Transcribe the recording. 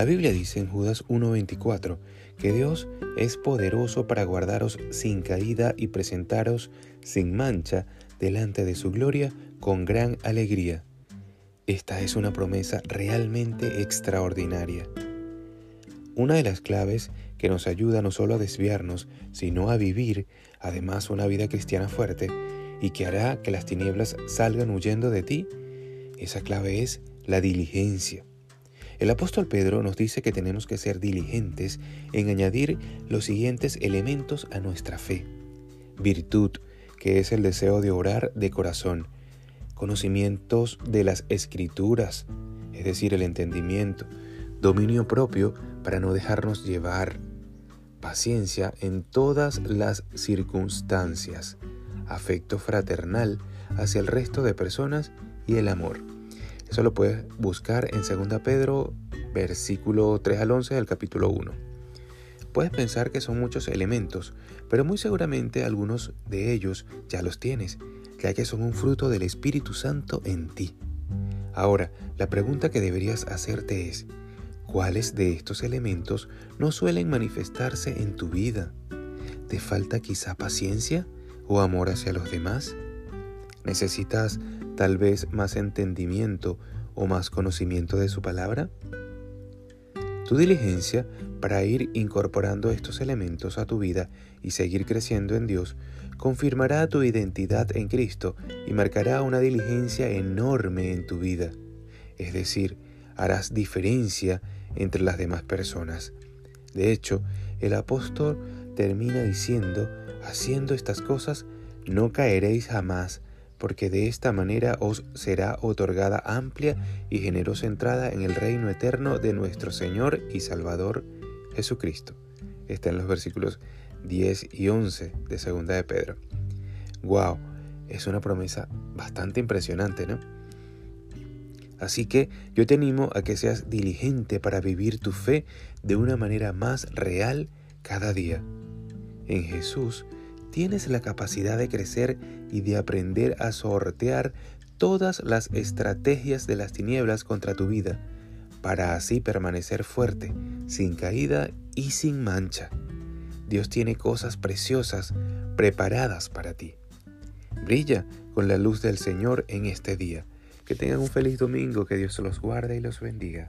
La Biblia dice en Judas 1.24 que Dios es poderoso para guardaros sin caída y presentaros sin mancha delante de su gloria con gran alegría. Esta es una promesa realmente extraordinaria. Una de las claves que nos ayuda no solo a desviarnos, sino a vivir además una vida cristiana fuerte y que hará que las tinieblas salgan huyendo de ti, esa clave es la diligencia. El apóstol Pedro nos dice que tenemos que ser diligentes en añadir los siguientes elementos a nuestra fe. Virtud, que es el deseo de orar de corazón. Conocimientos de las escrituras, es decir, el entendimiento. Dominio propio para no dejarnos llevar. Paciencia en todas las circunstancias. Afecto fraternal hacia el resto de personas y el amor. Eso lo puedes buscar en 2 Pedro, versículo 3 al 11 del capítulo 1. Puedes pensar que son muchos elementos, pero muy seguramente algunos de ellos ya los tienes, ya que son un fruto del Espíritu Santo en ti. Ahora, la pregunta que deberías hacerte es, ¿cuáles de estos elementos no suelen manifestarse en tu vida? ¿Te falta quizá paciencia o amor hacia los demás? ¿Necesitas tal vez más entendimiento o más conocimiento de su palabra? Tu diligencia para ir incorporando estos elementos a tu vida y seguir creciendo en Dios confirmará tu identidad en Cristo y marcará una diligencia enorme en tu vida. Es decir, harás diferencia entre las demás personas. De hecho, el apóstol termina diciendo, haciendo estas cosas, no caeréis jamás, porque de esta manera os será otorgada amplia y generosa entrada en el reino eterno de nuestro Señor y Salvador Jesucristo. Está en los versículos 10 y 11 de Segunda de Pedro. Wow, es una promesa bastante impresionante, ¿no? Así que yo te animo a que seas diligente para vivir tu fe de una manera más real cada día. En Jesús tienes la capacidad de crecer y de aprender a sortear todas las estrategias de las tinieblas contra tu vida, para así permanecer fuerte, sin caída y sin mancha. Dios tiene cosas preciosas preparadas para ti. Brilla con la luz del Señor en este día. Que tengan un feliz domingo, que Dios los guarde y los bendiga.